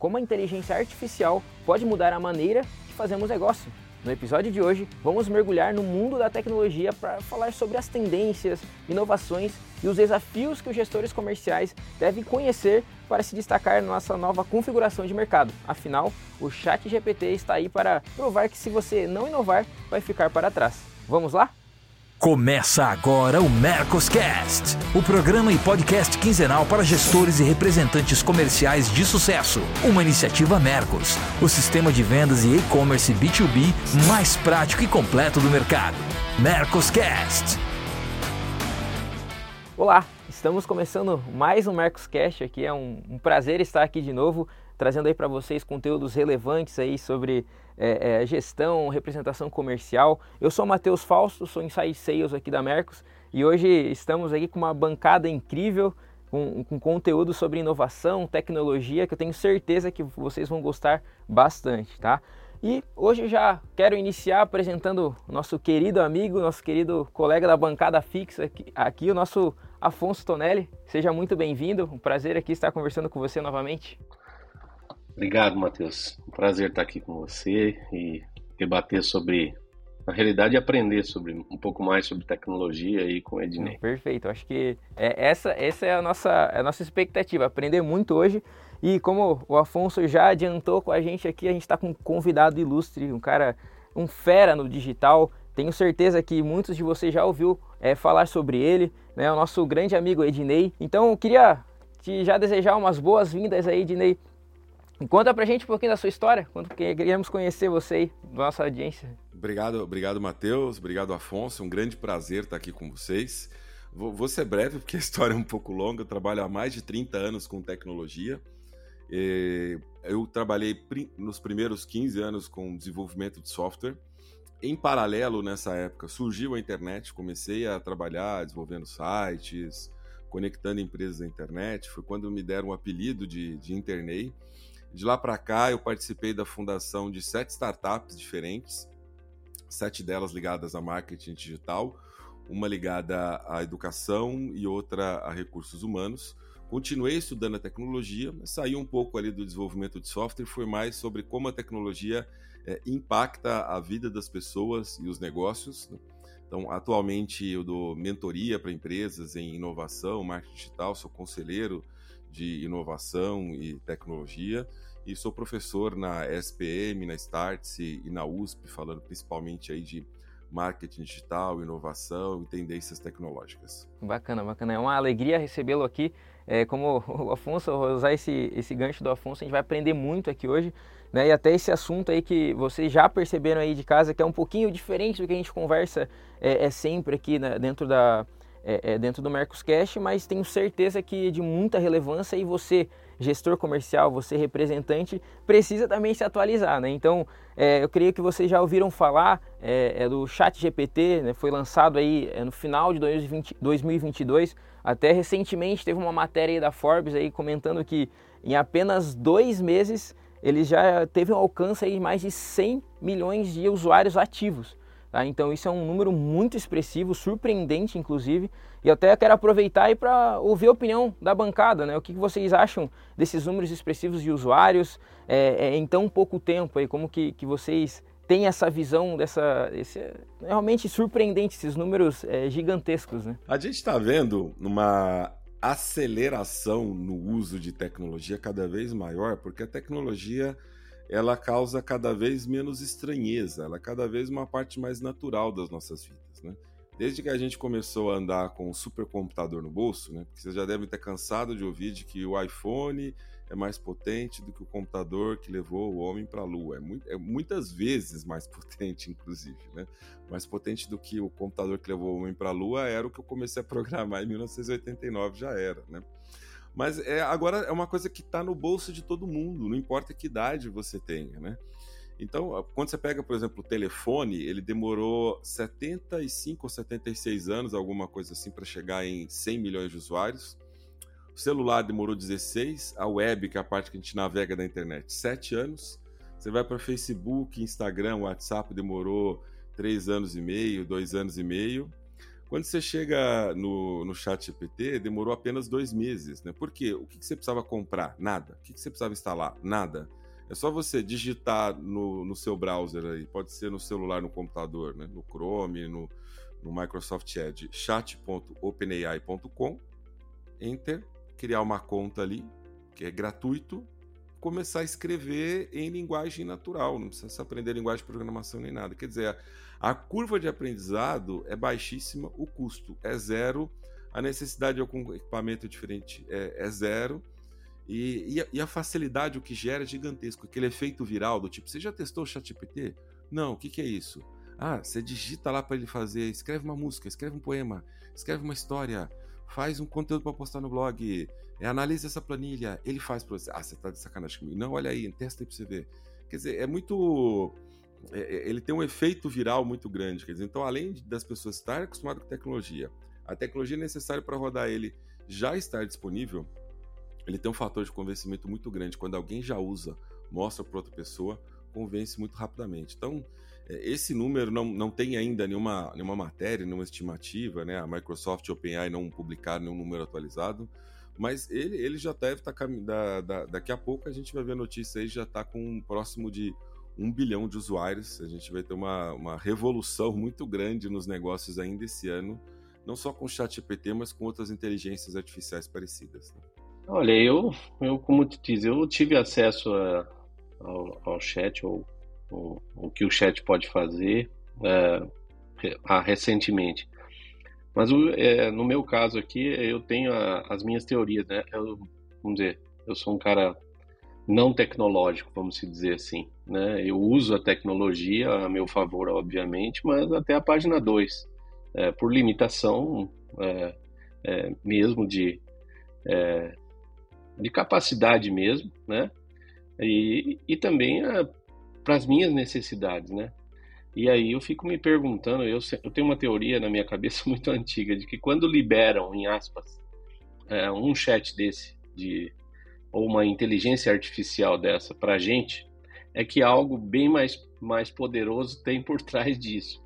como a inteligência artificial pode mudar a maneira que fazemos negócio. No episódio de hoje, vamos mergulhar no mundo da tecnologia para falar sobre as tendências, inovações e os desafios que os gestores comerciais devem conhecer para se destacar na nossa nova configuração de mercado. Afinal, o Chat GPT está aí para provar que se você não inovar, vai ficar para trás. Vamos lá? Começa agora o Mercoscast, o programa e podcast quinzenal para gestores e representantes comerciais de sucesso. Uma iniciativa Mercos, o sistema de vendas e e-commerce B2B mais prático e completo do mercado. Mercoscast. Olá, estamos começando mais um Mercoscast aqui. É um, um prazer estar aqui de novo, trazendo aí para vocês conteúdos relevantes aí sobre é, é, gestão, representação comercial. Eu sou Matheus Fausto, sou Inside Sales aqui da Mercos e hoje estamos aqui com uma bancada incrível, com, com conteúdo sobre inovação, tecnologia, que eu tenho certeza que vocês vão gostar bastante, tá? E hoje já quero iniciar apresentando nosso querido amigo, nosso querido colega da bancada fixa aqui, aqui o nosso Afonso Tonelli. Seja muito bem-vindo, um prazer aqui estar conversando com você novamente. Obrigado, Matheus. Um prazer estar aqui com você e debater sobre na realidade aprender sobre um pouco mais sobre tecnologia aí com o Ednei. Perfeito, acho que é, essa, essa é a nossa, é a nossa expectativa, aprender muito hoje. E como o Afonso já adiantou com a gente aqui, a gente está com um convidado ilustre, um cara, um fera no digital. Tenho certeza que muitos de vocês já ouviu é, falar sobre ele, né? O nosso grande amigo Ednei. Então eu queria te já desejar umas boas-vindas aí, Ednei, Conta pra gente um pouquinho da sua história, quando queríamos conhecer você aí, nossa audiência. Obrigado, obrigado Matheus, obrigado Afonso, um grande prazer estar aqui com vocês. Vou, vou, ser breve porque a história é um pouco longa, eu trabalho há mais de 30 anos com tecnologia. Eu trabalhei nos primeiros 15 anos com desenvolvimento de software. Em paralelo, nessa época, surgiu a internet, comecei a trabalhar desenvolvendo sites, conectando empresas à internet. Foi quando me deram o apelido de, de Internei de lá para cá, eu participei da fundação de sete startups diferentes, sete delas ligadas a marketing digital, uma ligada à educação e outra a recursos humanos. Continuei estudando a tecnologia, saí um pouco ali do desenvolvimento de software, foi mais sobre como a tecnologia é, impacta a vida das pessoas e os negócios. Né? Então, atualmente eu dou mentoria para empresas em inovação, marketing digital, sou conselheiro de inovação e tecnologia e sou professor na SPM, na Startse e na USP, falando principalmente aí de marketing digital, inovação e tendências tecnológicas. Bacana, bacana. É uma alegria recebê-lo aqui. É, como o Afonso, usar esse, esse gancho do Afonso, a gente vai aprender muito aqui hoje. Né? E até esse assunto aí que vocês já perceberam aí de casa, que é um pouquinho diferente do que a gente conversa é, é sempre aqui né, dentro da, é, é, dentro do Mercoscast, mas tenho certeza que é de muita relevância e você, gestor comercial, você representante, precisa também se atualizar. Né? Então, é, eu creio que vocês já ouviram falar é, é do Chat GPT, né? foi lançado aí é, no final de 2020, 2022, até recentemente teve uma matéria aí da Forbes aí comentando que em apenas dois meses ele já teve um alcance aí de mais de 100 milhões de usuários ativos. Tá? Então isso é um número muito expressivo, surpreendente inclusive, e até quero aproveitar para ouvir a opinião da bancada, né? O que, que vocês acham desses números expressivos de usuários é, é, em tão pouco tempo? Aí, como que, que vocês têm essa visão dessa... Esse, é realmente surpreendente, esses números é, gigantescos, né? A gente está vendo uma aceleração no uso de tecnologia cada vez maior, porque a tecnologia ela causa cada vez menos estranheza, ela é cada vez uma parte mais natural das nossas vidas, né? Desde que a gente começou a andar com o supercomputador no bolso, né? Porque vocês já devem ter cansado de ouvir de que o iPhone é mais potente do que o computador que levou o homem para a Lua. É, muito, é, muitas vezes mais potente, inclusive, né? Mais potente do que o computador que levou o homem para a Lua era o que eu comecei a programar em 1989, já era, né? Mas é, agora é uma coisa que está no bolso de todo mundo, não importa que idade você tenha, né? Então, quando você pega, por exemplo, o telefone, ele demorou 75 ou 76 anos, alguma coisa assim, para chegar em 100 milhões de usuários. O celular demorou 16, a web, que é a parte que a gente navega da internet, 7 anos. Você vai para Facebook, Instagram, WhatsApp, demorou 3 anos e meio, 2 anos e meio. Quando você chega no, no chat GPT, demorou apenas dois meses, né? Por quê? O que, que você precisava comprar? Nada. O que, que você precisava instalar? Nada. É só você digitar no, no seu browser aí, pode ser no celular, no computador, né? no Chrome, no, no Microsoft Edge, chat.openai.com, enter, criar uma conta ali, que é gratuito, começar a escrever em linguagem natural, não precisa aprender linguagem de programação nem nada. Quer dizer, a curva de aprendizado é baixíssima, o custo é zero, a necessidade de algum equipamento diferente é, é zero, e, e, a, e, a, facilidade o que gera é gigantesco. Aquele efeito viral do tipo, você já testou o ChatGPT? Não, o que, que é isso? Ah, você digita lá para ele fazer, escreve uma música, escreve um poema, escreve uma história, faz um conteúdo para postar no blog, é, analisa essa planilha, ele faz para você. Ah, você tá de sacanagem comigo. Não, olha aí, testa aí para você ver. Quer dizer, é muito. É, é, ele tem um efeito viral muito grande. Quer dizer, então, além das pessoas estarem acostumadas com tecnologia, a tecnologia necessária para rodar ele já estar disponível, ele tem um fator de convencimento muito grande. Quando alguém já usa, mostra para outra pessoa, convence muito rapidamente. Então, é, esse número não, não tem ainda nenhuma, nenhuma matéria, nenhuma estimativa, né? A Microsoft e OpenAI não publicaram nenhum número atualizado, mas ele, ele já deve estar tá da, da, daqui a pouco a gente vai ver a notícia aí já está com próximo de um bilhão de usuários. A gente vai ter uma, uma revolução muito grande nos negócios ainda esse ano, não só com o ChatGPT, mas com outras inteligências artificiais parecidas. Né? Olha, eu, eu como te diz, eu tive acesso a, ao, ao chat, ou o que o chat pode fazer é, a, recentemente. Mas é, no meu caso aqui, eu tenho a, as minhas teorias, né? Eu, vamos dizer, eu sou um cara não tecnológico, vamos dizer assim, né? Eu uso a tecnologia a meu favor, obviamente, mas até a página 2, é, por limitação é, é mesmo de é, de capacidade mesmo, né? E, e também para as minhas necessidades, né? E aí eu fico me perguntando, eu, eu, tenho uma teoria na minha cabeça muito antiga de que quando liberam, em aspas, é, um chat desse de ou uma inteligência artificial dessa para gente, é que algo bem mais, mais poderoso tem por trás disso.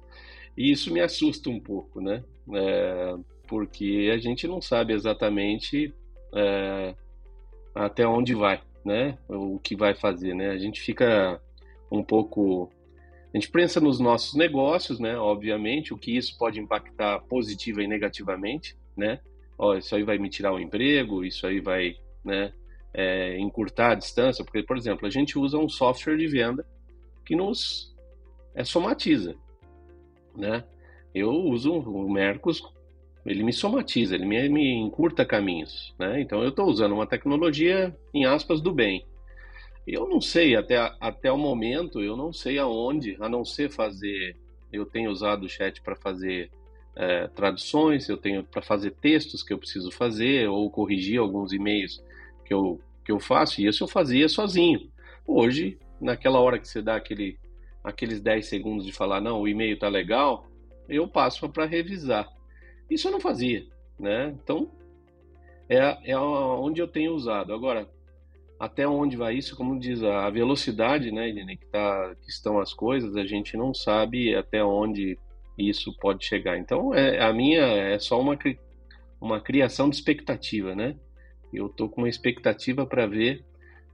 E isso me assusta um pouco, né? É, porque a gente não sabe exatamente é, até onde vai, né? O que vai fazer, né? A gente fica um pouco a gente pensa nos nossos negócios, né? Obviamente, o que isso pode impactar positiva e negativamente, né? Ó, isso aí vai me tirar o emprego, isso aí vai, né? É, encurtar a distância, porque, por exemplo, a gente usa um software de venda que nos é, somatiza, né? Eu uso o Mercos ele me somatiza, ele me, me encurta caminhos, né? Então eu estou usando uma tecnologia em aspas do bem. Eu não sei até até o momento, eu não sei aonde, a não ser fazer. Eu tenho usado o chat para fazer é, traduções, eu tenho para fazer textos que eu preciso fazer ou corrigir alguns e-mails que eu que eu faço. E isso eu fazia sozinho. Hoje, naquela hora que você dá aquele aqueles 10 segundos de falar não, o e-mail tá legal, eu passo para revisar. Isso eu não fazia, né? Então, é, é onde eu tenho usado. Agora, até onde vai isso, como diz a velocidade, né, que, tá, que estão as coisas, a gente não sabe até onde isso pode chegar. Então, é, a minha é só uma, uma criação de expectativa, né? Eu estou com uma expectativa para ver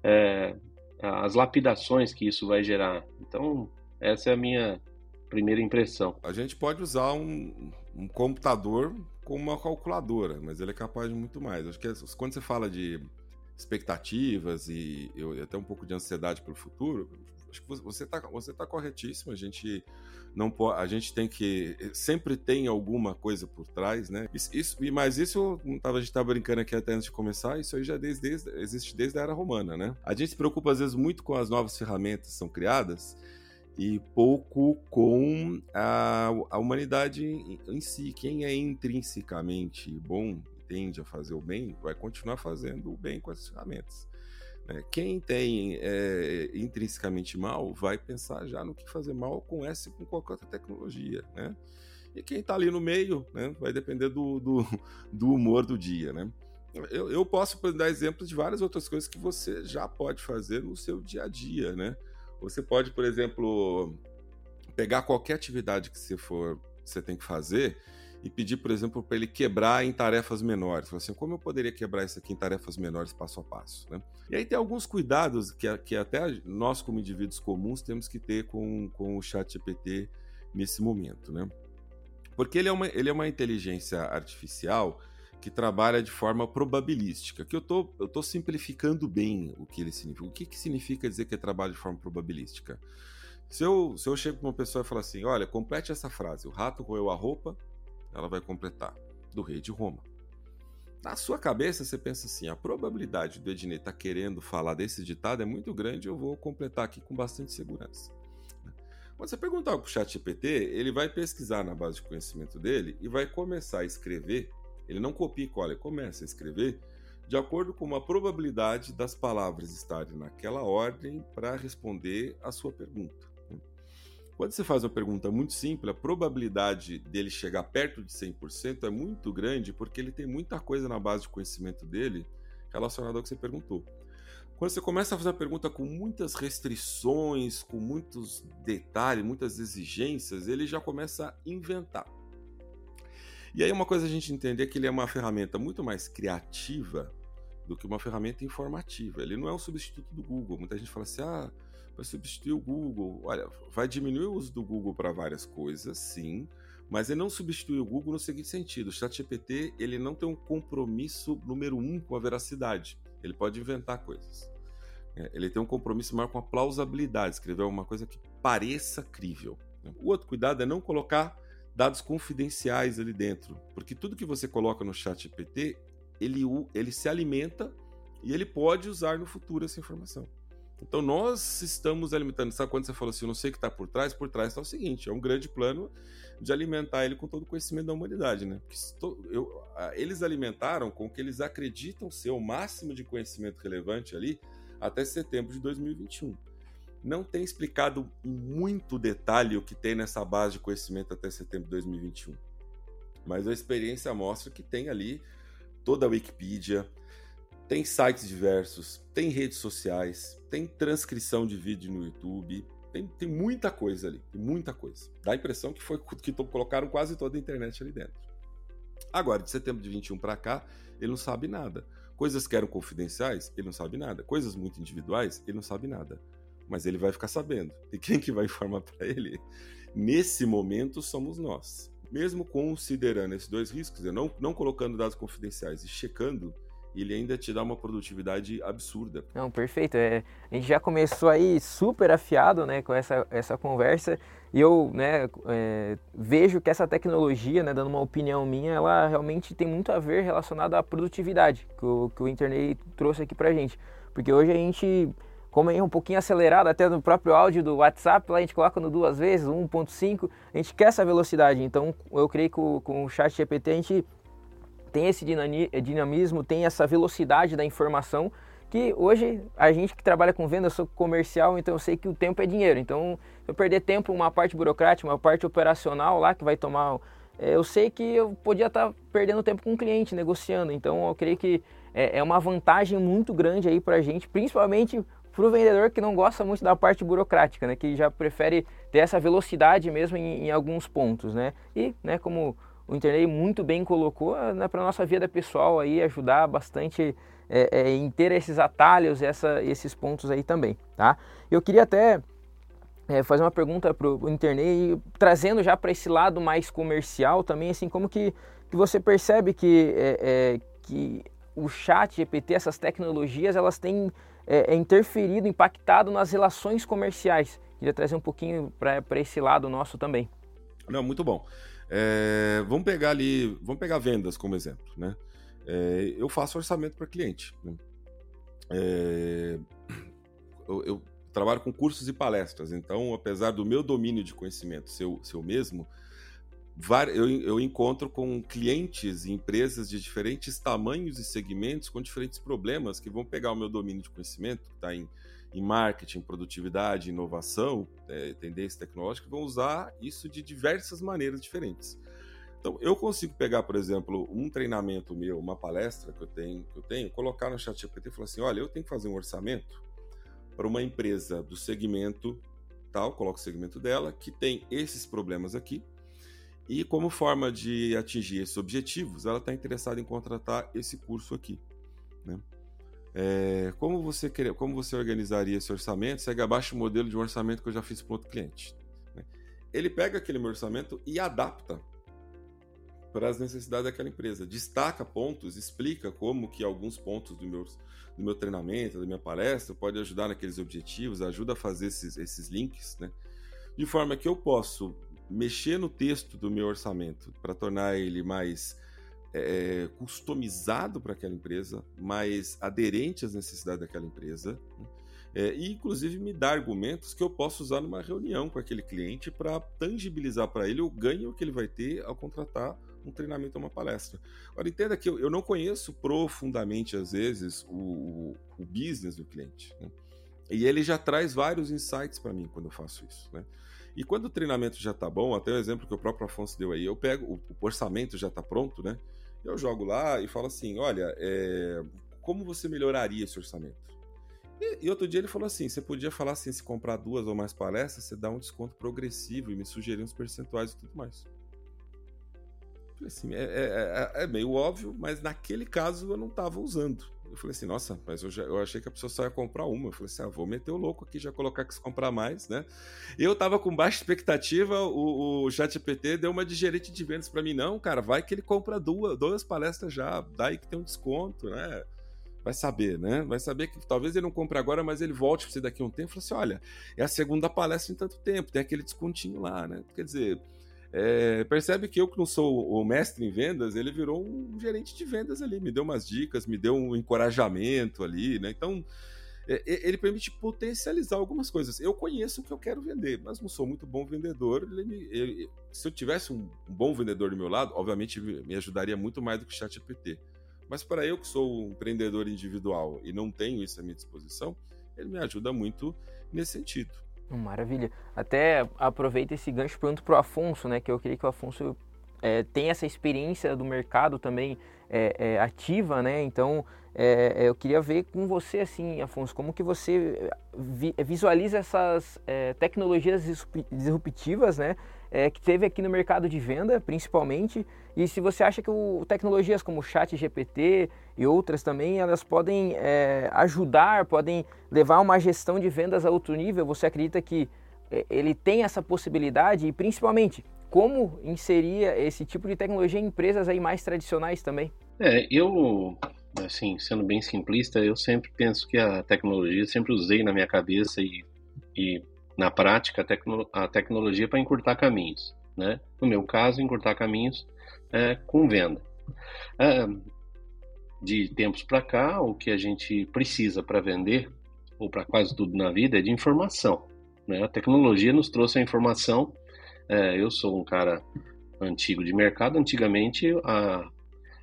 é, as lapidações que isso vai gerar. Então, essa é a minha primeira impressão. A gente pode usar um, um computador como uma calculadora, mas ele é capaz de muito mais. Acho que é, quando você fala de expectativas e até um pouco de ansiedade pelo futuro, acho que você está você tá corretíssimo. A gente não pode, a gente tem que sempre tem alguma coisa por trás, né? Isso, isso mas isso a gente estava brincando aqui até antes de começar. Isso aí já desde, desde, existe desde a era romana, né? A gente se preocupa às vezes muito com as novas ferramentas que são criadas e pouco com a, a humanidade em si. Quem é intrinsecamente bom tende a fazer o bem, vai continuar fazendo o bem com as ferramentas. Né? Quem tem é, intrinsecamente mal, vai pensar já no que fazer mal com essa e com qualquer outra tecnologia. Né? E quem está ali no meio, né, vai depender do, do, do humor do dia. Né? Eu, eu, posso dar exemplos de várias outras coisas que você já pode fazer no seu dia a dia. Né? Você pode, por exemplo, pegar qualquer atividade que você for, você tem que fazer e pedir, por exemplo, para ele quebrar em tarefas menores. Falar assim, como eu poderia quebrar isso aqui em tarefas menores passo a passo? Né? E aí tem alguns cuidados que, que até nós, como indivíduos comuns, temos que ter com, com o chat GPT nesse momento. Né? Porque ele é, uma, ele é uma inteligência artificial que trabalha de forma probabilística, que eu tô, eu tô simplificando bem o que ele significa. O que, que significa dizer que é trabalho de forma probabilística? Se eu, se eu chego para uma pessoa e falar assim, olha, complete essa frase, o rato roeu a roupa, ela vai completar, do rei de Roma. Na sua cabeça, você pensa assim: a probabilidade do Ednei estar tá querendo falar desse ditado é muito grande, eu vou completar aqui com bastante segurança. Quando você perguntar para o chat GPT, ele vai pesquisar na base de conhecimento dele e vai começar a escrever. Ele não copia e cola, ele começa a escrever de acordo com uma probabilidade das palavras estarem naquela ordem para responder a sua pergunta. Quando você faz uma pergunta muito simples, a probabilidade dele chegar perto de 100% é muito grande porque ele tem muita coisa na base de conhecimento dele relacionada ao que você perguntou. Quando você começa a fazer uma pergunta com muitas restrições, com muitos detalhes, muitas exigências, ele já começa a inventar. E aí uma coisa a gente entender é que ele é uma ferramenta muito mais criativa do que uma ferramenta informativa. Ele não é um substituto do Google. Muita gente fala assim: "Ah, vai substituir o Google. Olha, vai diminuir o uso do Google para várias coisas, sim, mas ele não substitui o Google no seguinte sentido: o ChatGPT ele não tem um compromisso número um com a veracidade. Ele pode inventar coisas. É, ele tem um compromisso maior com a plausibilidade, escrever alguma coisa que pareça crível. O outro cuidado é não colocar dados confidenciais ali dentro, porque tudo que você coloca no ChatGPT ele, ele se alimenta e ele pode usar no futuro essa informação. Então nós estamos alimentando. Sabe quando você falou assim, eu não sei o que está por trás? Por trás está o seguinte: é um grande plano de alimentar ele com todo o conhecimento da humanidade, né? Porque eu, eles alimentaram com o que eles acreditam ser o máximo de conhecimento relevante ali até setembro de 2021. Não tem explicado em muito detalhe o que tem nessa base de conhecimento até setembro de 2021. Mas a experiência mostra que tem ali toda a Wikipedia, tem sites diversos, tem redes sociais, tem transcrição de vídeo no YouTube, tem, tem muita coisa ali, muita coisa. Dá a impressão que foi que colocaram quase toda a internet ali dentro. Agora, de setembro de 21 para cá, ele não sabe nada. Coisas que eram confidenciais, ele não sabe nada. Coisas muito individuais, ele não sabe nada. Mas ele vai ficar sabendo. E quem que vai informar para ele? Nesse momento somos nós. Mesmo considerando esses dois riscos, não, não colocando dados confidenciais e checando ele ainda te dá uma produtividade absurda. Não, perfeito. É, a gente já começou aí super afiado né, com essa, essa conversa e eu né, é, vejo que essa tecnologia, né, dando uma opinião minha, ela realmente tem muito a ver relacionada à produtividade que o, que o internet trouxe aqui pra gente. Porque hoje a gente, como é um pouquinho acelerado, até no próprio áudio do WhatsApp, lá a gente coloca no duas vezes, 1.5, a gente quer essa velocidade. Então eu creio que com, com o chat GPT a gente tem esse dinamismo, tem essa velocidade da informação que hoje a gente que trabalha com venda, eu sou comercial, então eu sei que o tempo é dinheiro. Então, se eu perder tempo, uma parte burocrática, uma parte operacional lá que vai tomar, é, eu sei que eu podia estar perdendo tempo com o cliente negociando. Então, eu creio que é, é uma vantagem muito grande aí para a gente, principalmente para o vendedor que não gosta muito da parte burocrática, né, que já prefere ter essa velocidade mesmo em, em alguns pontos, né? E, né, como o Internet muito bem colocou né, para a nossa vida pessoal aí, ajudar bastante é, é, em ter esses atalhos, essa, esses pontos aí também, tá? Eu queria até é, fazer uma pergunta para o Internet, trazendo já para esse lado mais comercial também, assim, como que, que você percebe que, é, é, que o chat GPT, essas tecnologias, elas têm é, interferido, impactado nas relações comerciais? Queria trazer um pouquinho para esse lado nosso também. Não, muito bom. É, vamos pegar ali, vamos pegar vendas como exemplo, né? É, eu faço orçamento para cliente. Né? É, eu, eu, trabalho com cursos e palestras, então, apesar do meu domínio de conhecimento ser, o mesmo, eu, eu encontro com clientes e empresas de diferentes tamanhos e segmentos com diferentes problemas que vão pegar o meu domínio de conhecimento, que está em em marketing, produtividade, inovação, é, tendência tecnológica, vão usar isso de diversas maneiras diferentes. Então, eu consigo pegar, por exemplo, um treinamento meu, uma palestra que eu tenho, que eu tenho colocar no chat GPT e falar assim, olha, eu tenho que fazer um orçamento para uma empresa do segmento tal, coloco o segmento dela, que tem esses problemas aqui, E como forma de atingir esses objetivos, ela está interessada em contratar esse curso aqui. Né? É, como, você quer, como você organizaria esse orçamento? Segue abaixo o modelo de um orçamento que eu já fiz para outro cliente. Né? Ele pega aquele meu orçamento e adapta para as necessidades daquela empresa. Destaca pontos, explica como que alguns pontos do meu, do meu treinamento, da minha palestra, pode ajudar naqueles objetivos, ajuda a fazer esses, esses links, né? De forma que eu posso mexer no texto do meu orçamento para tornar ele mais é, customizado para aquela empresa, mais aderente às necessidades daquela empresa, né? é, e inclusive me dar argumentos que eu posso usar numa reunião com aquele cliente para tangibilizar para ele o ganho que ele vai ter ao contratar um treinamento ou uma palestra. Agora, entenda que eu, eu não conheço profundamente, às vezes, o, o business do cliente. Né? E ele já traz vários insights para mim quando eu faço isso. Né? E quando o treinamento já está bom, até o exemplo que o próprio Afonso deu aí, eu pego, o, o orçamento já está pronto, né? Eu jogo lá e falo assim: olha, é, como você melhoraria esse orçamento? E, e, outro dia ele falou assim: você podia falar assim, se comprar duas ou mais palestras, você dá um desconto progressivo e me sugerir uns percentuais e tudo mais. Assim, é, é, é, é, meio óbvio, mas naquele caso eu não estava usando. Eu falei assim, nossa, mas eu, já, eu achei que a pessoa só ia comprar uma. Eu falei assim, ah, vou meter o louco aqui, já colocar que se comprar mais, né? Eu tava com baixa expectativa, o, o ChatGPT deu uma de gerente de vendas para mim, não, cara, vai que ele compra duas, duas palestras já, daí que tem um desconto, né? Vai saber, né? Vai saber que talvez ele não compre agora, mas ele volte para você daqui a um tempo e fala assim: olha, é a segunda palestra em tanto tempo, tem aquele descontinho lá, né? Quer dizer, é, percebe que eu que não sou o mestre em vendas, ele virou um gerente de vendas ali, me deu umas dicas, me deu um encorajamento ali, né? Então, é, ele permite potencializar algumas coisas. Eu conheço o que eu quero vender, mas não sou muito bom vendedor. Ele, ele, se eu tivesse um, um, bom vendedor do meu lado, obviamente me ajudaria muito mais do que o ChatGPT. Mas para eu que sou um empreendedor individual e não tenho isso à minha disposição, ele me ajuda muito nesse sentido. Maravilha. Até aproveita esse gancho pronto para o Afonso, né? Que eu queria que o Afonso é, tenha essa experiência do mercado também é, é, ativa, né? Então é, é, eu queria ver com você assim, Afonso, como que você vi, visualiza essas é, tecnologias disruptivas, né? que teve aqui no mercado de venda, principalmente, e se você acha que o, tecnologias como o Chat GPT e outras também, elas podem ajudar, podem levar uma gestão de vendas a outro nível, você acredita que ele tem essa possibilidade e principalmente como inserir esse tipo de tecnologia em empresas aí mais tradicionais também? É, eu, assim, sendo bem simplista, eu sempre penso que a tecnologia, sempre usei na minha cabeça e, e na prática a, tecno, a tecnologia para encurtar caminhos, né? No meu caso, encurtar caminhos é, com venda. É, de tempos para cá, o que a gente precisa para vender, ou para quase tudo na vida, é de informação. Né? A tecnologia nos trouxe a informação é, eu sou um cara antigo de mercado. Antigamente, a,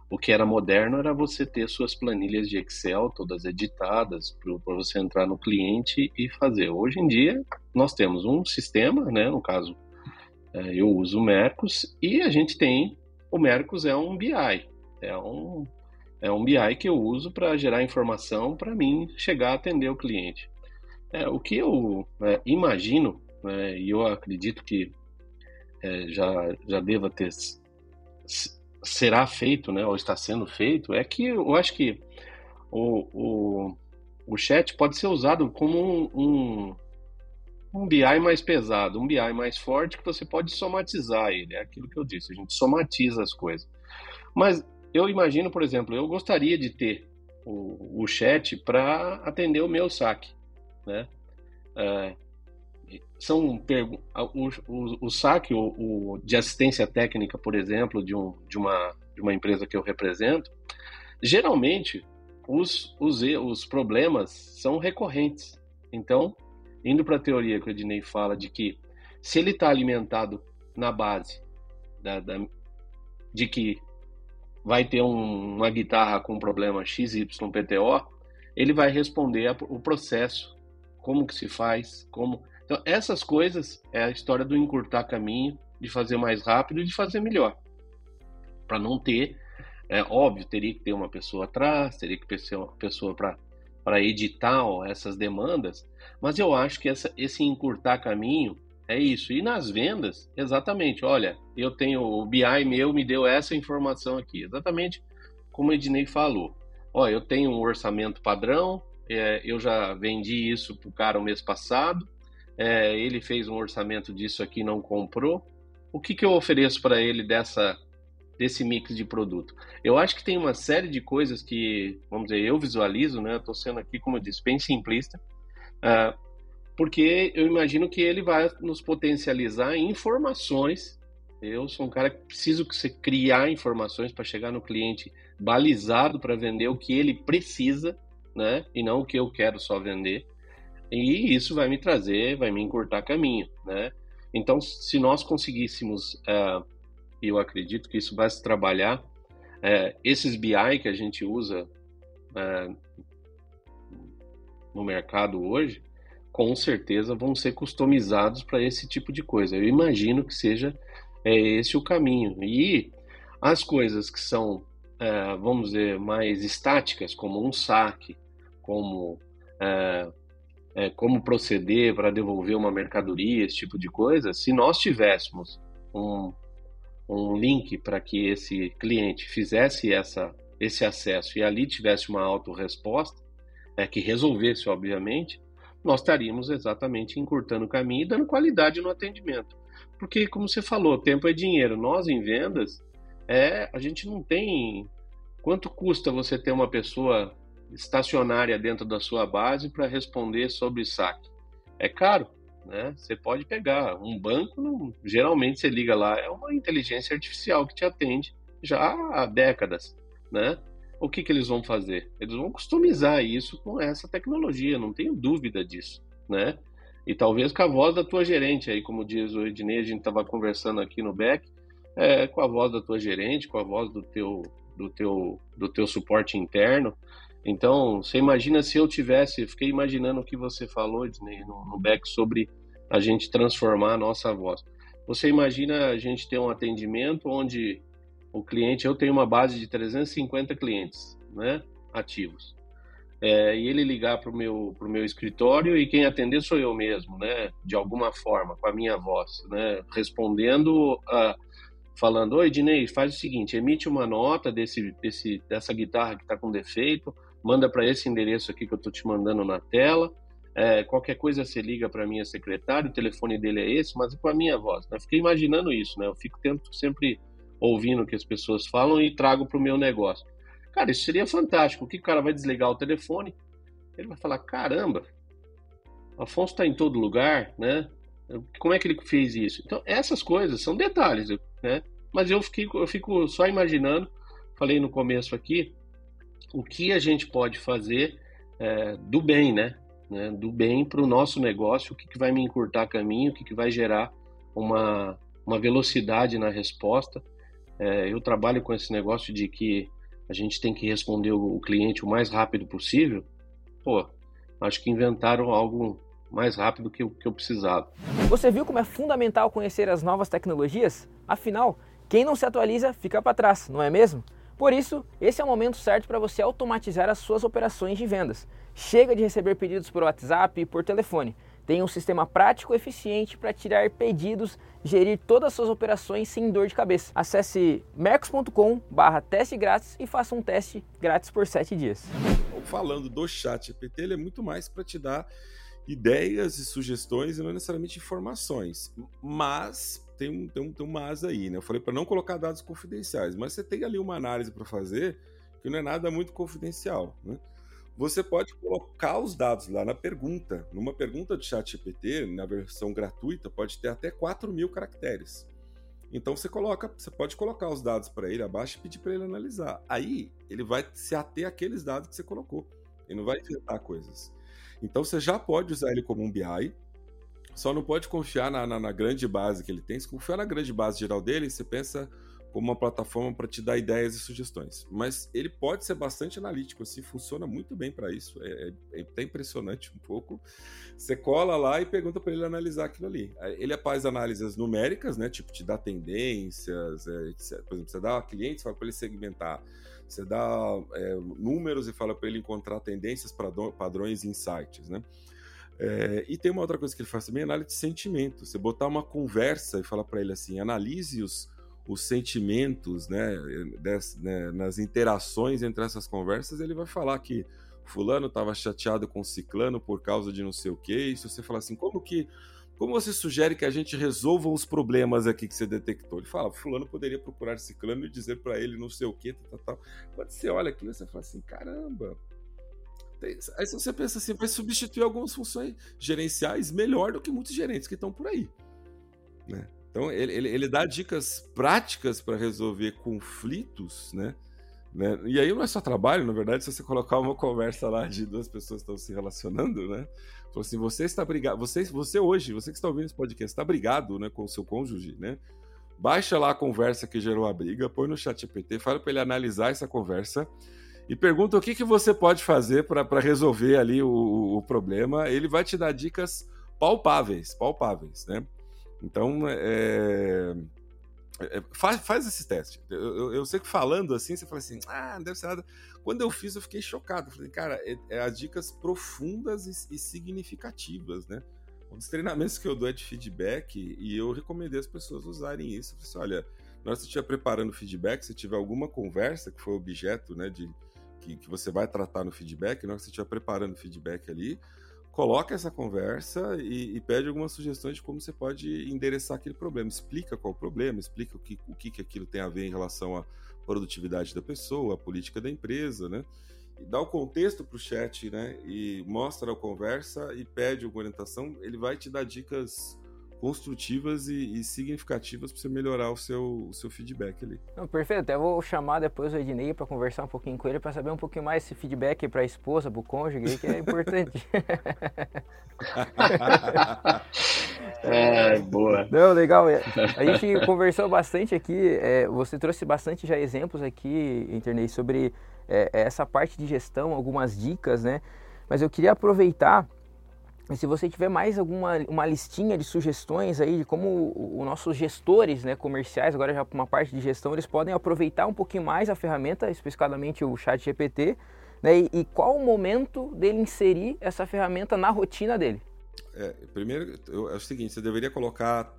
o que era moderno era você ter suas planilhas de Excel todas editadas para você entrar no cliente e fazer. Hoje em dia, nós temos um sistema, né? No caso, é, eu uso o Mercos e a gente tem o Mercos é um BI, é um é um BI que eu uso para gerar informação para mim chegar a atender o cliente. É, o que eu é, imagino né, e eu acredito que é, já, já deva ter será feito, né, ou está sendo feito, é que eu acho que o, o, o chat pode ser usado como um, um, um BI mais pesado, um BI mais forte que você pode somatizar ele. É aquilo que eu disse, a gente somatiza as coisas. Mas eu imagino, por exemplo, eu gostaria de ter o, o chat para atender o meu saque, né? É, são o, o, o saque o, o, de assistência técnica, por exemplo, de, um, de, uma, de uma empresa que eu represento, geralmente os, os, os problemas são recorrentes. Então, indo para a teoria que o Ednei fala de que se ele está alimentado na base da, da, de que vai ter um, uma guitarra com problema XYPTO, ele vai responder a, o processo, como que se faz, como então, essas coisas é a história do encurtar caminho, de fazer mais rápido e de fazer melhor. Para não ter, é óbvio, teria que ter uma pessoa atrás, teria que ter uma pessoa para editar ó, essas demandas, mas eu acho que essa, esse encurtar caminho É isso. E nas vendas, exatamente. Olha, eu tenho o BI meu me deu essa informação aqui, exatamente como o Ednei falou. Olha, eu tenho um orçamento padrão, é, eu já vendi isso para o cara o mês passado, é, ele fez um orçamento disso aqui não comprou. O que, que eu ofereço para ele dessa desse mix de produto? Eu acho que tem uma série de coisas que, vamos dizer, eu visualizo, né? Estou sendo aqui, como eu disse, bem simplista, uh, porque eu imagino que ele vai nos potencializar informações. Eu sou um cara que preciso que você criar informações para chegar no cliente balizado para vender o que ele precisa, né? E não o que eu quero só vender. E isso vai me trazer, vai me encurtar caminho, né? Então, se nós conseguíssemos, uh, eu acredito que isso vai se trabalhar, uh, esses BI que a gente usa uh, no mercado hoje, com certeza vão ser customizados para esse tipo de coisa. Eu imagino que seja é, esse o caminho. E as coisas que são, é, vamos dizer, mais estáticas, como um saque, como é, é, como proceder para devolver uma mercadoria, esse tipo de coisa, se nós tivéssemos um, um link para que esse cliente fizesse essa, esse acesso e ali tivesse uma autorresposta, é, que resolvesse, obviamente, nós estaríamos exatamente encurtando o caminho e dando qualidade no atendimento. Porque, como você falou, tempo é dinheiro. Nós, em vendas, é, a gente não tem. Quanto custa você ter uma pessoa estacionária dentro da sua base para responder sobre saque? É caro, né? Você pode pegar um banco, não, geralmente você liga lá, é uma inteligência artificial que te atende já há décadas, né? O que, que eles vão fazer? Eles vão customizar isso com essa tecnologia, não tenho dúvida disso, né? E talvez com a voz da tua gerente, aí como diz o Ednei, a gente estava conversando aqui no back, é, com a voz da tua gerente, com a voz do teu, do teu, do teu suporte interno. Então, você imagina se eu tivesse, fiquei imaginando o que você falou, Ednei, no, no back sobre a gente transformar a nossa voz. Você imagina a gente ter um atendimento onde o cliente, eu tenho uma base de 350 clientes né, ativos. É, e ele ligar para o meu, pro meu escritório e quem atender sou eu mesmo, né, de alguma forma, com a minha voz, né, respondendo, a, falando, oi Dinei, faz o seguinte, emite uma nota desse, desse, dessa guitarra que está com defeito, manda para esse endereço aqui que eu estou te mandando na tela, é, qualquer coisa você liga para minha secretária, o telefone dele é esse, mas com a minha voz. Né? Fiquei imaginando isso, né? Eu fico tento sempre ouvindo o que as pessoas falam e trago para o meu negócio. Cara, isso seria fantástico. O que o cara vai desligar o telefone? Ele vai falar: caramba, Afonso está em todo lugar, né? Como é que ele fez isso? Então, essas coisas são detalhes, né? Mas eu fico, eu fico só imaginando, falei no começo aqui, o que a gente pode fazer é, do bem, né? né? Do bem para o nosso negócio, o que, que vai me encurtar caminho, o que, que vai gerar uma, uma velocidade na resposta é, eu trabalho com esse negócio de que a gente tem que responder o, cliente o mais rápido possível. Pô, acho que inventaram algo mais rápido que o que eu precisava. Você viu como é fundamental conhecer as novas tecnologias? Afinal, quem não se atualiza fica para trás, não é mesmo? Por isso, esse é o momento certo para você automatizar as suas operações de vendas. Chega de receber pedidos por WhatsApp e por telefone. Tem um sistema prático e eficiente para tirar pedidos, gerir todas as suas operações sem dor de cabeça. Acesse mercos.com teste grátis e faça um teste grátis por 7 dias. Falando do chat GPT, ele é muito mais para te dar ideias e sugestões e não necessariamente informações. Mas tem um, tem um, tem um mas aí, né? Eu falei para não colocar dados confidenciais, mas você tem ali uma análise para fazer que não é nada muito confidencial, né? Você pode colocar os dados lá na pergunta. Numa pergunta do chat GPT, na versão gratuita, pode ter até 4 mil caracteres. Então você coloca, você pode colocar os dados para ele abaixo e pedir para ele analisar. Aí ele vai se ater àqueles dados que você colocou. Ele não vai inventar coisas. Então você já pode usar ele como um BI, só não pode confiar na, na, na grande base que ele tem. Se confiar na grande base geral dele, você pensa como uma plataforma para te dar ideias e sugestões. Mas ele pode ser bastante analítico, assim, funciona muito bem para isso. É, é, é, até impressionante um pouco. Você cola lá e pergunta para ele analisar aquilo ali. Ele faz análises numéricas, né? Tipo, te dá tendências, é, etc. Por exemplo, você dá clientes, fala para ele segmentar. Você dá é, números e fala para ele encontrar tendências, padrões e insights, né? É, e tem uma outra coisa que ele faz também, análise de sentimento. Você botar uma conversa e falar para ele assim, analise os, os sentimentos, né, des, né, nas interações entre essas conversas, ele vai falar que fulano estava chateado com ciclano por causa de não sei o quê. E se você falar assim, como que como você sugere que a gente resolva os problemas aqui que você detectou? Ele fala, fulano poderia procurar ciclano e dizer para ele não sei o quê, tal, tal. Quando você olha aquilo, você fala assim, caramba, Aí você pensa assim, vai substituir algumas funções gerenciais melhor do que muitos gerentes que estão por aí. Né? Então ele, ele, ele, dá dicas práticas para resolver conflitos, né? né? E aí não é só trabalho, na verdade, se você colocar uma conversa lá de duas pessoas que estão se relacionando, né? Falou assim, você está brigado, você, você hoje, você que está ouvindo esse podcast, está brigado né, com o seu cônjuge, né? Baixa lá a conversa que gerou a briga, põe no chat GPT, fala para ele analisar essa conversa e pergunta o que, que você pode fazer para resolver ali o, o, problema. Ele vai te dar dicas palpáveis, palpáveis, né? Então, é, é, faz, faz esse teste. Eu, eu, eu, sei que falando assim, você fala assim, ah, não deve ser nada. Quando eu fiz, eu fiquei chocado. Falei, cara, é, é as dicas profundas e, e, significativas, né? Um dos treinamentos que eu dou é de feedback e eu recomendei as pessoas usarem isso. Eu falei assim, olha, na hora que você estiver preparando feedback, se tiver alguma conversa que foi objeto, né, de, que, que você vai tratar no feedback, na hora que você estiver preparando feedback ali, coloca essa conversa e, e, pede algumas sugestões de como você pode endereçar aquele problema. Explica qual o problema, explica o que, o que, que aquilo tem a ver em relação à produtividade da pessoa, à política da empresa, né? E dá o contexto para o chat, né? E mostra a conversa e pede alguma orientação. Ele vai te dar dicas construtivas e, e significativas para você melhorar o seu, o seu feedback ali. Não, perfeito, até vou chamar depois o Ednei para conversar um pouquinho com ele para saber um pouquinho mais esse feedback para a esposa, para o cônjuge, que é importante. é, boa. Não, legal. A gente conversou bastante aqui, é, você trouxe bastante já exemplos aqui, Internei, sobre é, essa parte de gestão, algumas dicas, né? Mas eu queria aproveitar e se você tiver mais alguma uma listinha de sugestões aí de como os nossos gestores né, comerciais, agora já uma parte de gestão, eles podem aproveitar um pouquinho mais a ferramenta, especificamente o chat GPT, né, e, e qual o momento dele inserir essa ferramenta na rotina dele? É, primeiro, é o seguinte, você deveria colocar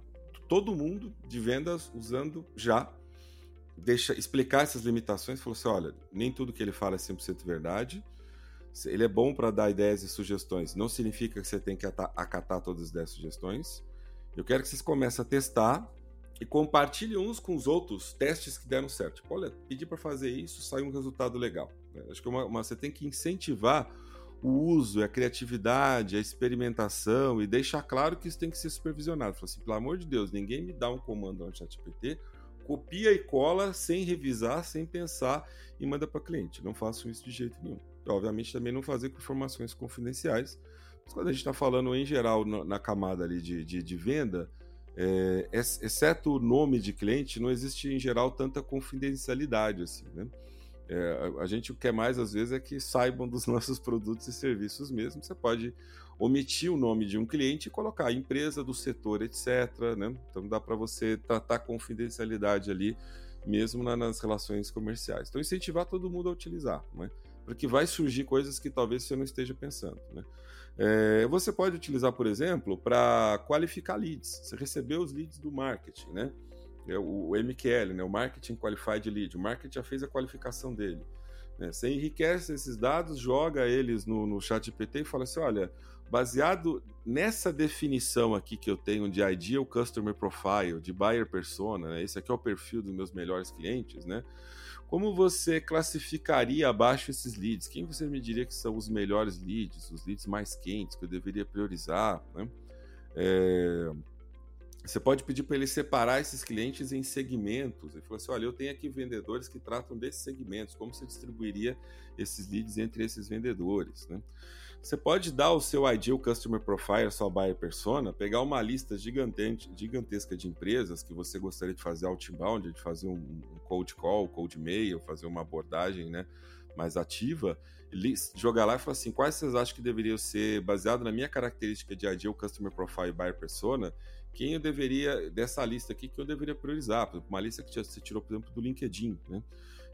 todo mundo de vendas usando já, deixa explicar essas limitações, falou assim, olha, nem tudo que ele fala é 100% verdade, ele é bom para dar ideias e sugestões. Não significa que você tem que acatar todas as 10 sugestões. Eu quero que vocês comecem a testar e compartilhem uns com os outros testes que deram certo. Tipo, olha, pedi para fazer isso, saiu um resultado legal. Né? Acho que uma, uma, você tem que incentivar o uso, a criatividade, a experimentação e deixar claro que isso tem que ser supervisionado. Fala assim, pelo amor de Deus, ninguém me dá um comando no ChatGPT, copia e cola sem revisar, sem pensar e manda para cliente. Não façam isso de jeito nenhum obviamente também não fazer com informações confidenciais. Mas quando a gente está falando em geral na, na camada ali de, de, de venda, é, exceto o nome de cliente, não existe em geral tanta confidencialidade assim, né? É, a, gente o que quer mais às vezes é que saibam dos nossos produtos e serviços mesmo. Você pode omitir o nome de um cliente e colocar a empresa do setor, etc. Né? Então dá para você tratar confidencialidade ali mesmo na, nas relações comerciais. Então incentivar todo mundo a utilizar. Né? Porque vai surgir coisas que talvez você não esteja pensando. Né? É, você pode utilizar, por exemplo, para qualificar leads. Você recebeu os leads do marketing, né? É o, o MQL, né? o Marketing Qualified Lead. O marketing já fez a qualificação dele. Né? Você enriquece esses dados, joga eles no, no chat GPT e fala assim: olha, baseado nessa definição aqui que eu tenho de Ideal Customer Profile, de Buyer Persona, né? esse aqui é o perfil dos meus melhores clientes, né? Como você classificaria abaixo esses leads? Quem você me diria que são os melhores leads, os leads mais quentes que eu deveria priorizar? Né? É... Você pode pedir para ele separar esses clientes em segmentos. Ele falou assim: olha, eu tenho aqui vendedores que tratam desses segmentos. Como você distribuiria esses leads entre esses vendedores? Né? Você pode dar o seu ideal customer profile, sua buyer persona, pegar uma lista gigantesca de empresas que você gostaria de fazer outbound, de fazer um cold call, cold mail, fazer uma abordagem né, mais ativa, jogar lá e falar assim, quais vocês acham que deveriam ser, baseado na minha característica de ideal customer profile buyer persona, quem eu deveria, dessa lista aqui, que eu deveria priorizar? Uma lista que você tirou, por exemplo, do LinkedIn, né?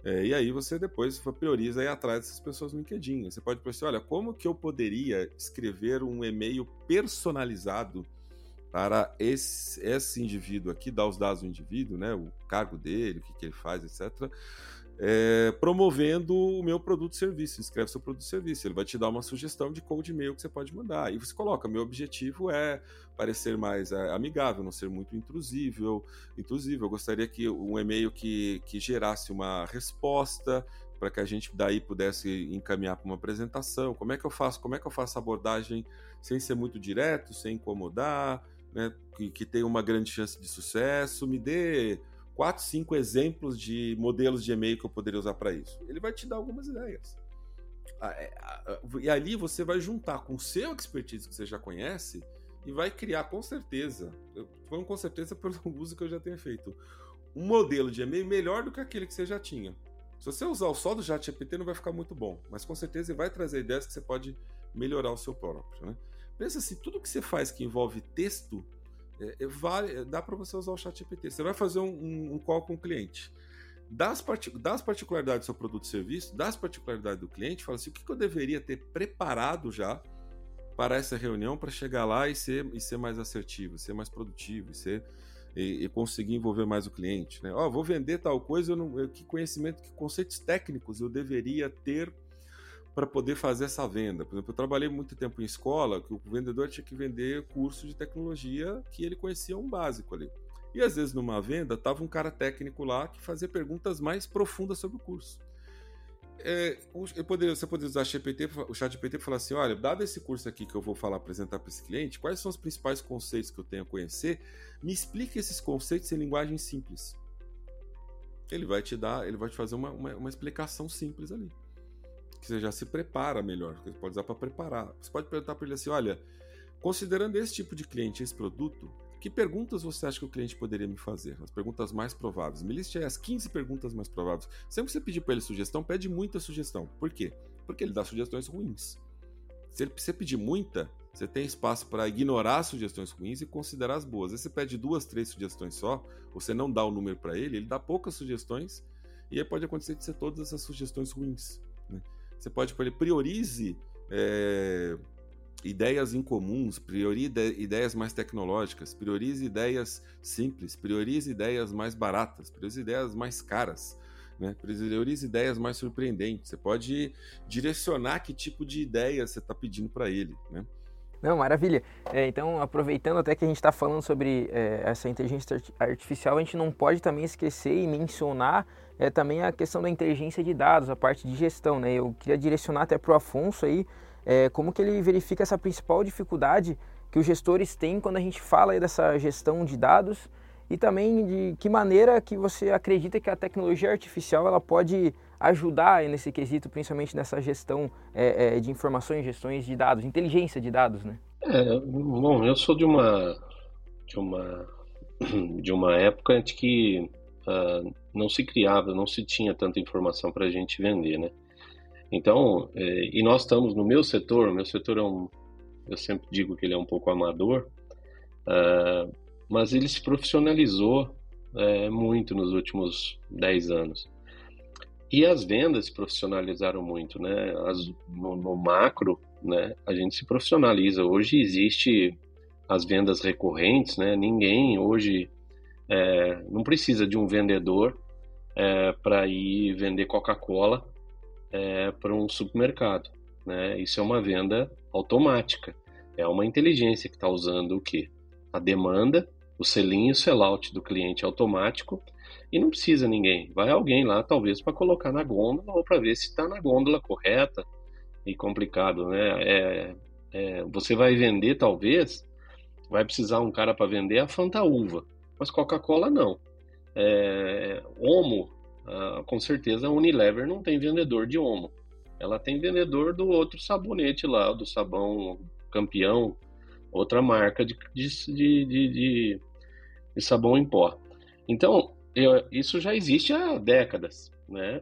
É, e aí você depois prioriza ir atrás dessas pessoas no LinkedIn. Você pode pensar, olha, como que eu poderia escrever um e-mail personalizado para esse, esse indivíduo aqui, dar os dados do indivíduo, né, o cargo dele, o que, que ele faz, etc., é, promovendo o meu produto e serviço. Escreve seu produto e serviço. Ele vai te dar uma sugestão de code e-mail que você pode mandar. E você coloca: meu objetivo é parecer mais é, amigável, não ser muito intrusivo. intrusivo. Eu gostaria que um e-mail que, que gerasse uma resposta para que a gente daí pudesse encaminhar para uma apresentação. Como é que eu faço? Como é que eu faço a abordagem sem ser muito direto, sem incomodar, né? que, que tenha uma grande chance de sucesso? Me dê quatro, cinco exemplos de modelos de e-mail que eu poderia usar para isso. Ele vai te dar algumas ideias. É, e ali você vai juntar com o seu expertise que você já conhece e vai criar com certeza, eu falando com certeza pelo uso que eu já tenho feito, um modelo de e-mail melhor do que aquele que você já tinha. Se você usar o só do ChatGPT não vai ficar muito bom, mas com certeza ele vai trazer ideias que você pode melhorar o seu próprio. Né? Pensa assim, tudo que você faz que envolve texto, é, é, vale, dá para você usar o chat GPT. Você vai fazer um, um, um call com o cliente. Das, partic das particularidades do seu produto e serviço, das particularidades do cliente, fala assim: o que, que eu deveria ter preparado já para essa reunião para chegar lá e ser, e ser mais assertivo, ser mais produtivo, e, ser, e, e conseguir envolver mais o cliente. Né? Ó, vou vender tal coisa, eu não, eu, que conhecimento, que conceitos técnicos eu deveria ter para poder fazer essa venda. Por exemplo, eu trabalhei muito tempo em escola que o vendedor tinha que vender curso de tecnologia que ele conhecia um básico ali. E às vezes numa venda tava um cara técnico lá que fazia perguntas mais profundas sobre o curso. É, eu poderia, você poderia usar o GPT, o chat GPT para falar assim, olha, dado esse curso aqui que eu vou falar, apresentar para esse cliente, quais são os principais conceitos que eu tenho a conhecer? Me explique esses conceitos em linguagem simples. Ele vai te dar, ele vai te fazer uma, uma, uma explicação simples ali que você já se prepara melhor. Você pode usar para preparar. Você pode perguntar para ele assim: olha, considerando esse tipo de cliente, esse produto, que perguntas você acha que o cliente poderia me fazer? As perguntas mais prováveis. Me liste aí as 15 perguntas mais prováveis. Sempre que você pedir para ele sugestão, pede muita sugestão. Por quê? Porque ele dá sugestões ruins. Se você pedir muita, você tem espaço para ignorar sugestões ruins e considerar as boas. Aí você pede duas, três sugestões só, você não dá o número para ele, ele dá poucas sugestões e aí pode acontecer de ser todas essas sugestões ruins. Né? Você pode ele priorize é, ideias incomuns, priorize ideias mais tecnológicas, priorize ideias simples, priorize ideias mais baratas, priorize ideias mais caras. Né? Priorize ideias mais surpreendentes. Você pode direcionar que tipo de ideia você está pedindo para ele. Né? Não, maravilha. É, então, aproveitando até que a gente está falando sobre é, essa inteligência artificial, a gente não pode também esquecer e mencionar é, também a questão da inteligência de dados, a parte de gestão. Né? Eu queria direcionar até para o Afonso aí é, como que ele verifica essa principal dificuldade que os gestores têm quando a gente fala dessa gestão de dados e também de que maneira que você acredita que a tecnologia artificial ela pode ajudar nesse quesito, principalmente nessa gestão é, é, de informações, gestões de dados, inteligência de dados, né? É, bom, eu sou de uma de uma de uma época de que uh, não se criava, não se tinha tanta informação para a gente vender, né? Então, é, e nós estamos no meu setor, meu setor é um, eu sempre digo que ele é um pouco amador, uh, mas ele se profissionalizou é, muito nos últimos 10 anos. E as vendas se profissionalizaram muito, né? As, no, no, macro, né? A gente se profissionaliza. Hoje existe as vendas recorrentes, né? Ninguém hoje é, não precisa de um vendedor é, para ir vender Coca-Cola é, para um supermercado, né? Isso é uma venda automática. É uma inteligência que está usando o quê? A demanda, o selinho, o sellout do cliente automático e não precisa ninguém. Vai alguém lá, talvez, para colocar na gôndola ou para ver se está na gôndola correta e complicado, né? É, é, você vai vender, talvez, vai precisar um cara para vender a Fanta Uva, mas Coca-Cola não. É, Omo, ah, com certeza a Unilever não tem vendedor de Omo. Ela tem vendedor do outro sabonete lá, do sabão campeão, outra marca de, de, de, de, de sabão em pó. Então, eu, isso já existe há décadas, né?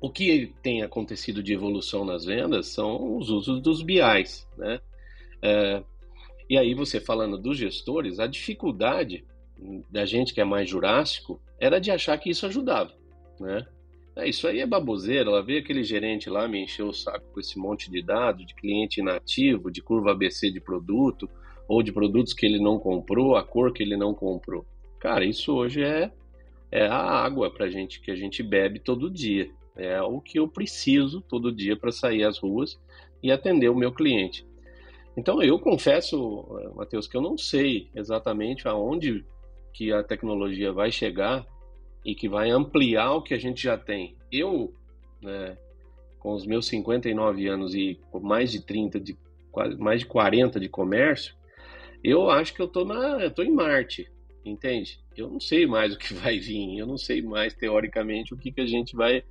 O que tem acontecido de evolução nas vendas são os usos dos BIs, né? É, e aí você falando dos gestores, a dificuldade da gente que é mais jurássico era de achar que isso ajudava, né? É, isso aí é baboseira. Ela veio aquele gerente lá me encheu o saco com esse monte de dados, de cliente inativo, de curva ABC de produto, ou de produtos que ele não comprou, a cor que ele não comprou. Cara, isso hoje é, é a água pra gente que a gente bebe todo dia. É o que eu preciso todo dia para sair às ruas e atender o meu cliente. Então eu confesso, Matheus, que eu não sei exatamente aonde que a tecnologia vai chegar e que vai ampliar o que a gente já tem. Eu, né, com os meus 59 anos e mais de 30, de, mais de 40 de comércio, eu acho que eu tô, na, eu tô em Marte, entende? Eu não sei mais o que vai vir, eu não sei mais teoricamente o que, que a gente vai.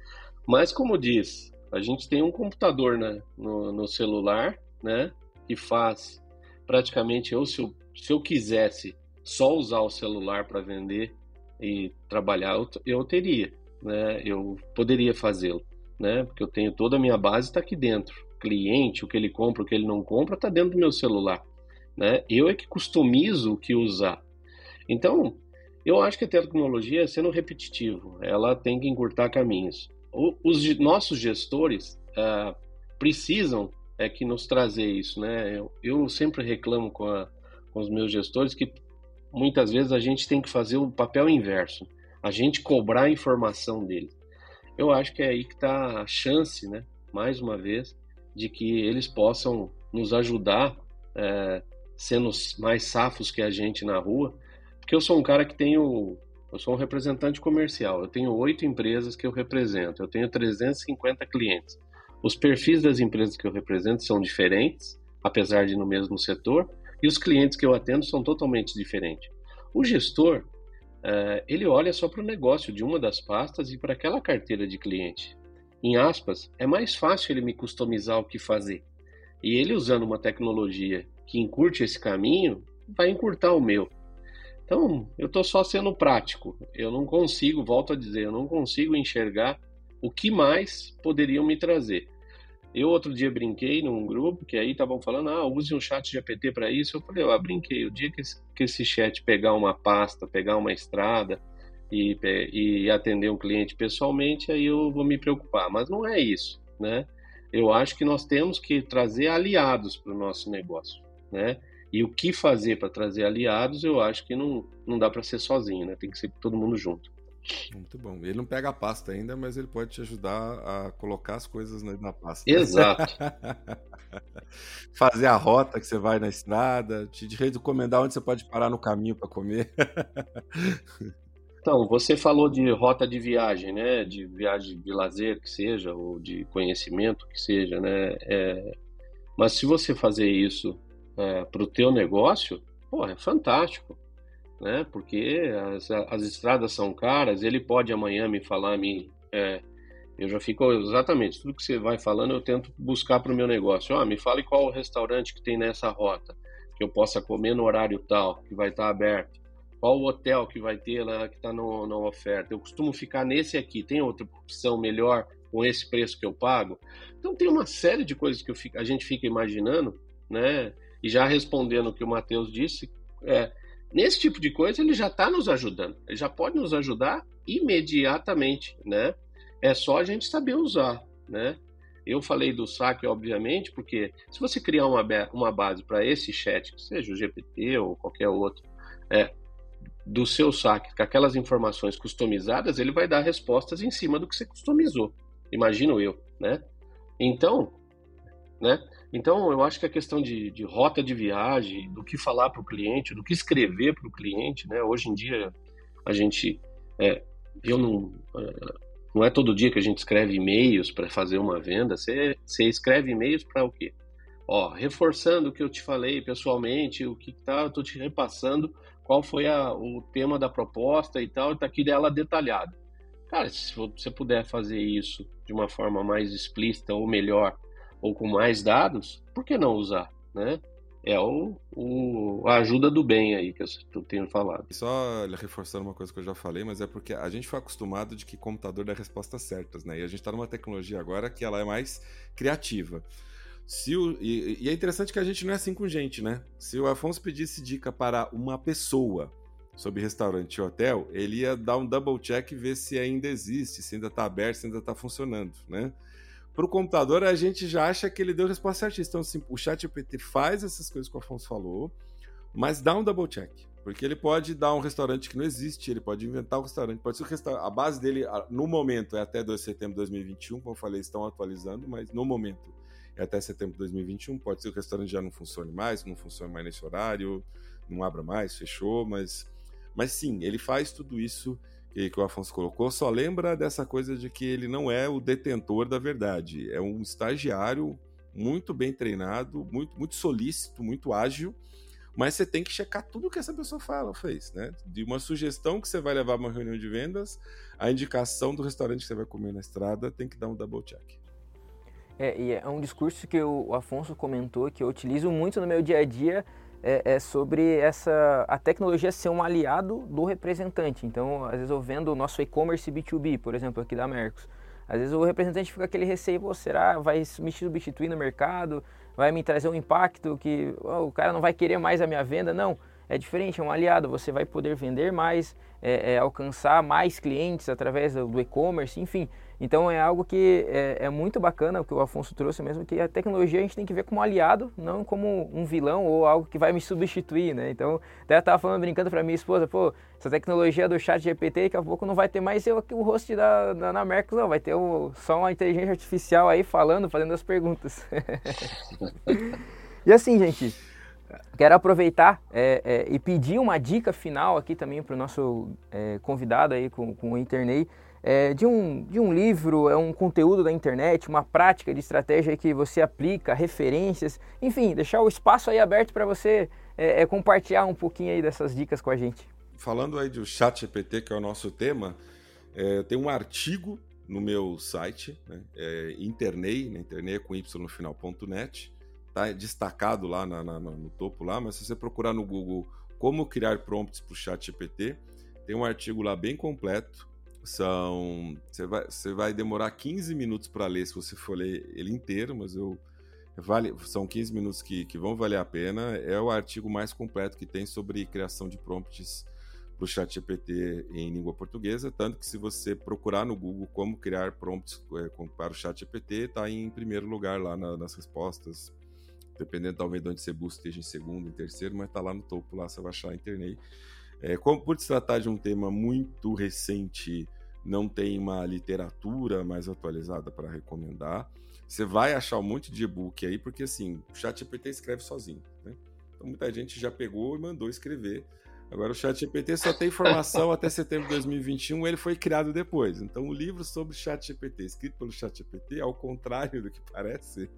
Mas, como diz, a gente tem um computador né, no, no celular, né? Que faz praticamente eu, se eu, se eu quisesse só usar o celular para vender, e trabalhar, eu, teria, né? Eu poderia fazê-lo, né? Porque eu tenho toda a minha base está aqui dentro. cliente, o que ele compra, o que ele não compra, está dentro do meu celular, né? Eu é que customizo o que usar. Então, eu acho que a tecnologia, sendo repetitivo, ela tem que encurtar caminhos. Os nossos gestores uh, precisam é que nos trazer isso, né? Eu, eu sempre reclamo com, a, com os meus gestores que muitas vezes a gente tem que fazer o papel inverso, a gente cobrar a informação dele. Eu acho que é aí que está a chance, né, mais uma vez, de que eles possam nos ajudar, é, sendo mais safos que a gente na rua, porque eu sou um cara que tenho, eu sou um representante comercial, eu tenho oito empresas que eu represento, eu tenho 350 clientes. Os perfis das empresas que eu represento são diferentes, apesar de no mesmo setor, e os clientes que eu atendo são totalmente diferentes. O gestor, uh, ele olha só para o negócio de uma das pastas e para aquela carteira de cliente. Em aspas, é mais fácil ele me customizar o que fazer. E ele usando uma tecnologia que encurte esse caminho, vai encurtar o meu. Então, eu estou só sendo prático. Eu não consigo, volto a dizer, eu não consigo enxergar o que mais poderiam me trazer. Eu outro dia brinquei num grupo que aí estavam falando, ah, use um chat GPT para isso. Eu falei, eu ah, brinquei, o dia que esse, que esse chat pegar uma pasta, pegar uma estrada e, e atender um cliente pessoalmente, aí eu vou me preocupar. Mas não é isso, né? Eu acho que nós temos que trazer aliados para o nosso negócio, né? E o que fazer para trazer aliados, eu acho que não, não dá para ser sozinho, né? Tem que ser todo mundo junto. Muito bom. Ele não pega a pasta ainda, mas ele pode te ajudar a colocar as coisas na pasta. Exato. Fazer a rota que você vai na estrada, te recomendar onde você pode parar no caminho para comer. Então, você falou de rota de viagem, né? De viagem de lazer que seja, ou de conhecimento que seja, né? É... Mas se você fazer isso é, para o teu negócio, pô, é fantástico né? Porque as, as estradas são caras. Ele pode amanhã me falar, me, é, eu já fico exatamente tudo que você vai falando, eu tento buscar para o meu negócio. Ah, me fale qual o restaurante que tem nessa rota que eu possa comer no horário tal, que vai estar tá aberto. Qual o hotel que vai ter lá que está na oferta? Eu costumo ficar nesse aqui. Tem outra opção melhor com esse preço que eu pago? Então tem uma série de coisas que fico, a gente fica imaginando, né? E já respondendo o que o Matheus disse, é, Nesse tipo de coisa, ele já está nos ajudando. Ele já pode nos ajudar imediatamente, né? É só a gente saber usar, né? Eu falei do saque, obviamente, porque se você criar uma, uma base para esse chat, seja o GPT ou qualquer outro, é, do seu saque, com aquelas informações customizadas, ele vai dar respostas em cima do que você customizou. Imagino eu, né? Então, né? Então, eu acho que a questão de, de rota de viagem, do que falar para o cliente, do que escrever para o cliente, né? Hoje em dia, a gente. É, eu não. É, não é todo dia que a gente escreve e-mails para fazer uma venda. Você, você escreve e-mails para o quê? Ó, reforçando o que eu te falei pessoalmente, o que tá, eu tô te repassando, qual foi a, o tema da proposta e tal, está aqui dela detalhado. Cara, se você puder fazer isso de uma forma mais explícita ou melhor, ou com mais dados, por que não usar, né? É o, o, a ajuda do bem aí que eu tenho falado. Só reforçando uma coisa que eu já falei, mas é porque a gente foi acostumado de que computador dá respostas certas, né? E a gente está numa tecnologia agora que ela é mais criativa. Se o, e, e, é interessante que a gente não é assim com gente, né? Se o Afonso pedisse dica para uma pessoa sobre restaurante e hotel, ele ia dar um double check e ver se ainda existe, se ainda está aberto, se ainda está funcionando, né? Para o computador, a gente já acha que ele deu a resposta certinha. Então, assim, o chat GPT faz essas coisas que o Afonso falou, mas dá um double check. Porque ele pode dar um restaurante que não existe, ele pode inventar um restaurante, pode ser restaurante. A base dele, no momento, é até 2 de setembro de 2021, como eu falei, estão atualizando, mas no momento é até setembro de 2021. Pode ser que o restaurante já não funcione mais, não funcione mais nesse horário, não abra mais, fechou, mas, mas sim, ele faz tudo isso que, que o Afonso colocou. Só lembra dessa coisa de que ele não é o detentor da verdade, é um estagiário muito bem treinado, muito, muito solícito, muito ágil mas você tem que checar tudo que essa pessoa fala, fez, né? De uma sugestão que você vai levar uma reunião de vendas, a indicação do restaurante que você vai comer na estrada, tem que dar um double check. É, e é um discurso que o Afonso comentou, que eu utilizo muito no meu dia a dia, é, é, sobre essa a tecnologia ser um aliado do representante. Então, às vezes eu vendo o nosso e-commerce B2B, por exemplo, aqui da Mercos. Às vezes o representante fica aquele receio, será vai me substituir no mercado? vai me trazer um impacto que oh, o cara não vai querer mais a minha venda. Não, é diferente, é um aliado. Você vai poder vender mais, é, é, alcançar mais clientes através do e-commerce, enfim. Então é algo que é, é, muito bacana o que o Afonso trouxe mesmo, que a tecnologia a gente tem que ver como aliado, não como um vilão ou algo que vai me substituir, né? Então, até eu tava falando, brincando para minha esposa, pô, essa tecnologia do chat GPT, daqui a pouco não vai ter mais eu aqui o host da, da, na Mercos, não, vai ter o, só uma inteligência artificial aí falando, fazendo as perguntas. e assim, gente, quero aproveitar é, é, e pedir uma dica final aqui também para o nosso é, convidado aí com, com o Internei, é, de, um, de um livro, é um conteúdo da internet, uma prática de estratégia que você aplica, referências, enfim, deixar o espaço aí aberto para você é, é, compartilhar um pouquinho aí dessas dicas com a gente. Falando aí do chat GPT, que é o nosso tema, é, tem um artigo no meu site, né, é, internei, né, internei com y no final.net, tá destacado lá na, na, no topo lá, mas se você procurar no Google como criar prompts para o chat GPT, tem um artigo lá bem completo, são. Você vai, você vai demorar 15 minutos para ler se você for ler ele inteiro, mas eu. Vale, são 15 minutos que, que vão valer a pena. É o artigo mais completo que tem sobre criação de prompts para o ChatGPT em língua portuguesa. Tanto que, se você procurar no Google como criar prompts é, para o ChatGPT, está em primeiro lugar lá na, nas respostas. Dependendo talvez de onde você busca, esteja em segundo, em terceiro, mas está lá no topo, lá você vai achar a internet. É, como, por se tratar de um tema muito recente, não tem uma literatura mais atualizada para recomendar. Você vai achar um monte de e-book aí, porque assim, o ChatGPT escreve sozinho. Né? Então muita gente já pegou e mandou escrever. Agora o ChatGPT só tem informação até setembro de 2021, ele foi criado depois. Então o livro sobre o ChatGPT, escrito pelo ChatGPT, ao contrário do que parece,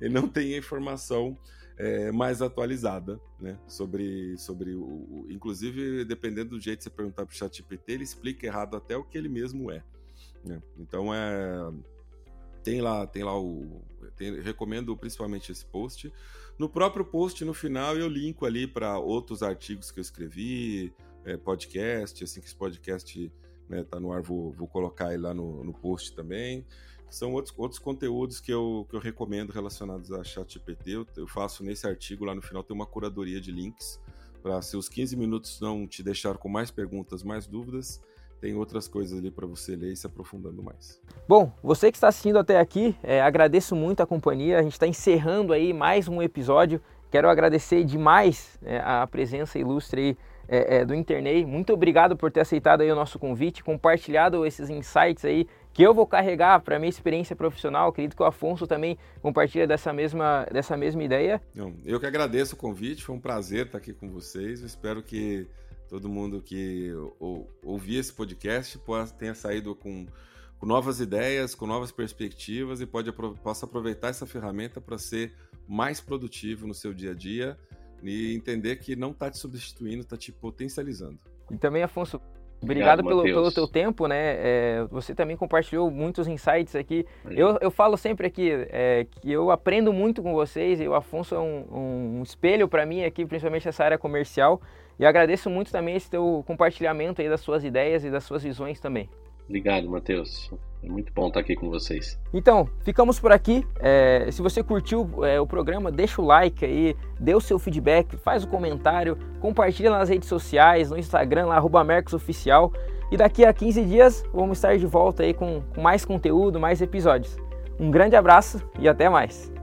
ele não tem informação é, mais atualizada, né? Sobre, sobre o, o, Inclusive, dependendo do jeito que você perguntar para o ChatGPT, ele explica errado até o que ele mesmo é. Né? Então é. Tem lá, tem lá o. Tem, recomendo principalmente esse post. No próprio post, no final, eu linko ali para outros artigos que eu escrevi, é, podcast, assim que esse podcast né, tá no ar, vou, vou colocar ele lá no, no post também são outros, outros conteúdos que eu, que eu recomendo relacionados a ChatGPT. Eu, eu faço nesse artigo lá no final, tem uma curadoria de links para se os 15 minutos não te deixar com mais perguntas, mais dúvidas, tem outras coisas ali para você ler e se aprofundando mais. Bom, você que está assistindo até aqui, é, agradeço muito a companhia. A gente está encerrando aí mais um episódio. Quero agradecer demais é, a presença ilustre aí, é, é do Internei. Muito obrigado por ter aceitado aí o nosso convite, compartilhado esses insights aí que eu vou carregar para minha experiência profissional. Acredito que o Afonso também compartilha dessa mesma, dessa mesma ideia. Eu que agradeço o convite, foi um prazer estar aqui com vocês. Eu espero que todo mundo que ou, ouvir esse podcast tenha saído com, com, novas ideias, com novas perspectivas e pode, possa aproveitar essa ferramenta para ser mais produtivo no seu dia a dia e entender que não está te substituindo, está te potencializando. E também, Afonso, Obrigado, pelo, pelo teu tempo, né? É, você também compartilhou muitos insights aqui. Eu, eu falo sempre aqui é, que eu aprendo muito com vocês e o Afonso é um, um espelho para mim aqui, principalmente nessa área comercial. E agradeço muito também esse teu compartilhamento aí das suas ideias e das suas visões também. Obrigado, Matheus. É muito bom estar aqui com vocês. Então, ficamos por aqui. É, se você curtiu é, o programa, deixa o like aí, dê o seu feedback, faz o comentário, compartilha nas redes sociais, no Instagram, lá, arroba Oficial. E daqui a 15 dias vamos estar de volta aí com, com mais conteúdo, mais episódios. Um grande abraço e até mais.